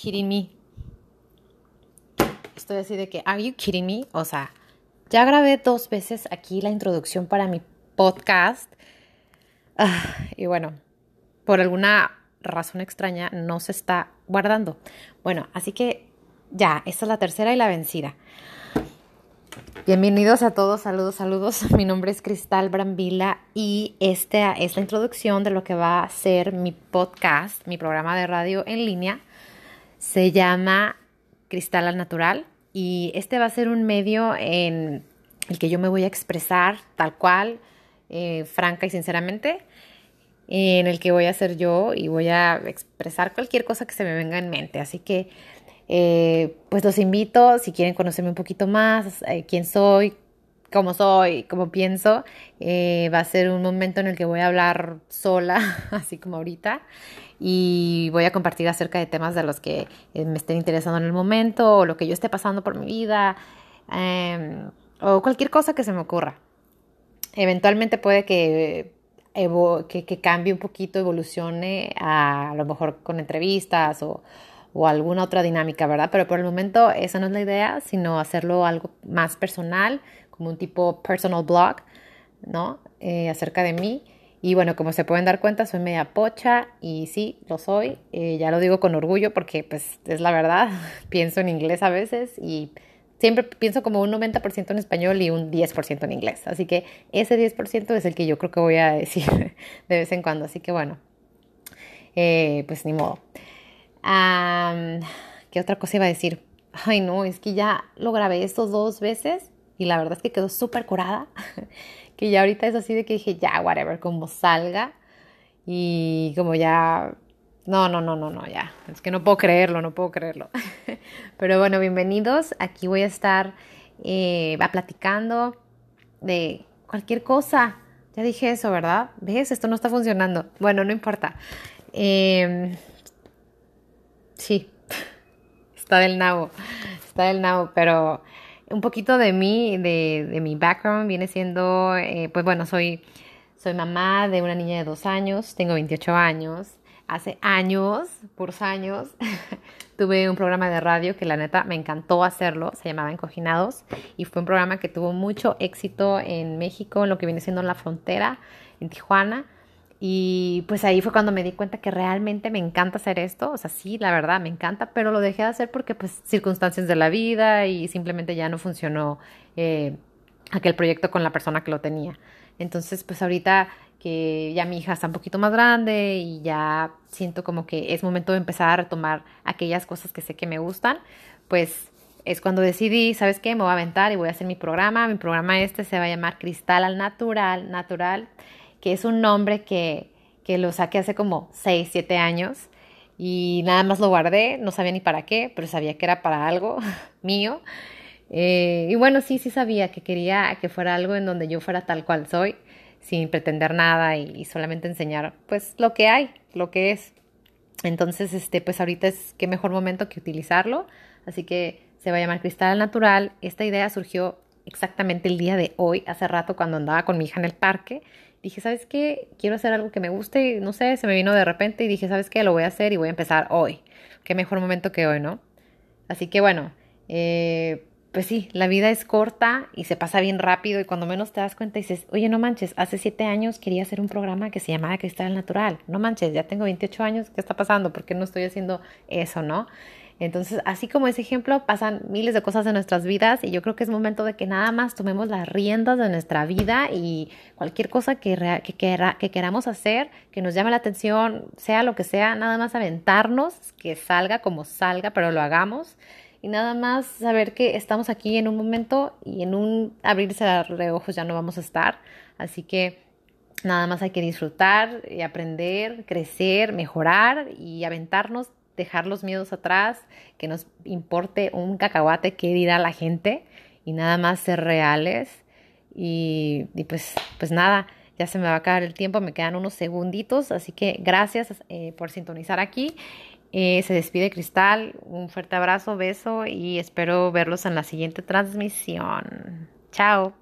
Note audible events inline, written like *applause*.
kidding me? Estoy así de que, ¿are you kidding me? O sea, ya grabé dos veces aquí la introducción para mi podcast. Ah, y bueno, por alguna razón extraña no se está guardando. Bueno, así que ya, esta es la tercera y la vencida. Bienvenidos a todos, saludos, saludos. *laughs* Mi nombre es Cristal Brambila y esta es la introducción de lo que va a ser mi podcast, mi programa de radio en línea. Se llama Cristal al Natural y este va a ser un medio en el que yo me voy a expresar tal cual, eh, franca y sinceramente, en el que voy a ser yo y voy a expresar cualquier cosa que se me venga en mente. Así que, eh, pues los invito, si quieren conocerme un poquito más, eh, quién soy, cómo soy, cómo pienso, va a ser un momento en el que voy a hablar sola, *laughs* así como ahorita, y voy a compartir acerca de temas de los que me estén interesando en el momento, o lo que yo esté pasando por mi vida, em, o cualquier cosa que se me ocurra. Eventualmente puede que, que, cambie un poquito, evolucione a, lo mejor con entrevistas o, alguna otra dinámica, ¿verdad? Pero por el momento esa no es la idea, sino hacerlo algo más personal, como un tipo personal blog, ¿no? Eh, acerca de mí. Y bueno, como se pueden dar cuenta, soy media pocha y sí, lo soy. Eh, ya lo digo con orgullo porque pues es la verdad. *laughs* Pienso en inglés a veces y siempre pienso como un 90% en español y un 10% en inglés. Así que ese 10% es el que yo creo que voy a *laughs* decir de vez en cuando. Así que bueno, eh, pues ni modo. ¿Qué otra cosa iba a decir? Ay, no, es que ya lo grabé estos dos veces y la verdad es que quedó súper curada. *laughs* que ya ahorita es así de que dije, ya, whatever, como salga. Y como ya no, no, no, no, no, ya. Es que no puedo creerlo, no puedo creerlo. *laughs* Pero bueno, bienvenidos. Aquí voy a estar eh, platicando de cualquier cosa. Ya dije eso, ¿verdad? ¿Ves? Esto no está funcionando. Bueno, no importa. Em, sí, *laughs* está del nabo. Está del nabo, pero un poquito de mí, de, de mi background, viene siendo, eh, pues bueno, soy, soy mamá de una niña de dos años, tengo 28 años hace años, por años, *laughs* tuve un programa de radio que la neta me encantó hacerlo, se llamaba Encoginados y fue un programa que tuvo mucho éxito en México, en lo que viene siendo la frontera, en Tijuana. Y pues ahí fue cuando me di cuenta que realmente me encanta hacer esto, o sea, sí, la verdad, me encanta, pero lo dejé de hacer porque pues circunstancias de la vida y simplemente ya no funcionó eh, aquel proyecto con la persona que lo tenía. Entonces, pues ahorita que ya mi hija está un poquito más grande y ya siento como que es momento de empezar a retomar aquellas cosas que sé que me gustan, pues es cuando decidí, ¿sabes qué? Me voy a aventar y voy a hacer mi programa. Mi programa este se va a llamar Cristal al Natural, Natural, que es un nombre que, que lo saqué hace como 6, 7 años y nada más lo guardé, no sabía ni para qué, pero sabía que era para algo *laughs* mío. Eh, y bueno, sí, sí sabía que quería que fuera algo en donde yo fuera tal cual soy sin pretender nada y, solamente enseñar pues lo que hay, lo que es. Entonces, este, pues ahorita es qué mejor momento que utilizarlo. Así que se va a llamar Cristal Natural. Esta idea surgió exactamente el día de hoy, hace rato cuando andaba con mi hija en el parque. Dije, ¿sabes qué? Quiero hacer algo que me guste, no sé, se me vino de repente y dije, ¿sabes qué? Lo voy a hacer y voy a empezar hoy. Qué mejor momento que hoy, ¿no? Así que bueno, eh, pues sí, la vida es corta y se pasa bien rápido y cuando menos te das cuenta dices, oye, no manches, hace siete años quería hacer un programa que se llamaba Cristal Natural, no manches, ya tengo 28 años, ¿qué está pasando? ¿Por qué no estoy haciendo eso, no? Entonces, así como ese ejemplo, pasan miles de cosas en nuestras vidas y yo creo que es momento de que nada más tomemos las riendas de nuestra vida y cualquier cosa que, que, que queramos hacer, que nos llame la atención, sea lo que sea, nada más aventarnos, que salga como salga, pero lo hagamos y nada más saber que estamos aquí en un momento y en un abrirse de ojos ya no vamos a estar. Así que nada más hay que disfrutar aprender, crecer, mejorar y aventarnos, dejar los miedos atrás, que nos importe un cacahuate qué dirá la gente y nada más ser reales. Y, pues, pues nada, ya se me va a acabar el tiempo, me quedan unos segunditos, así que gracias eh, por sintonizar aquí eh, se despide Cristal, un fuerte abrazo, beso y espero verlos en la siguiente transmisión. Chao.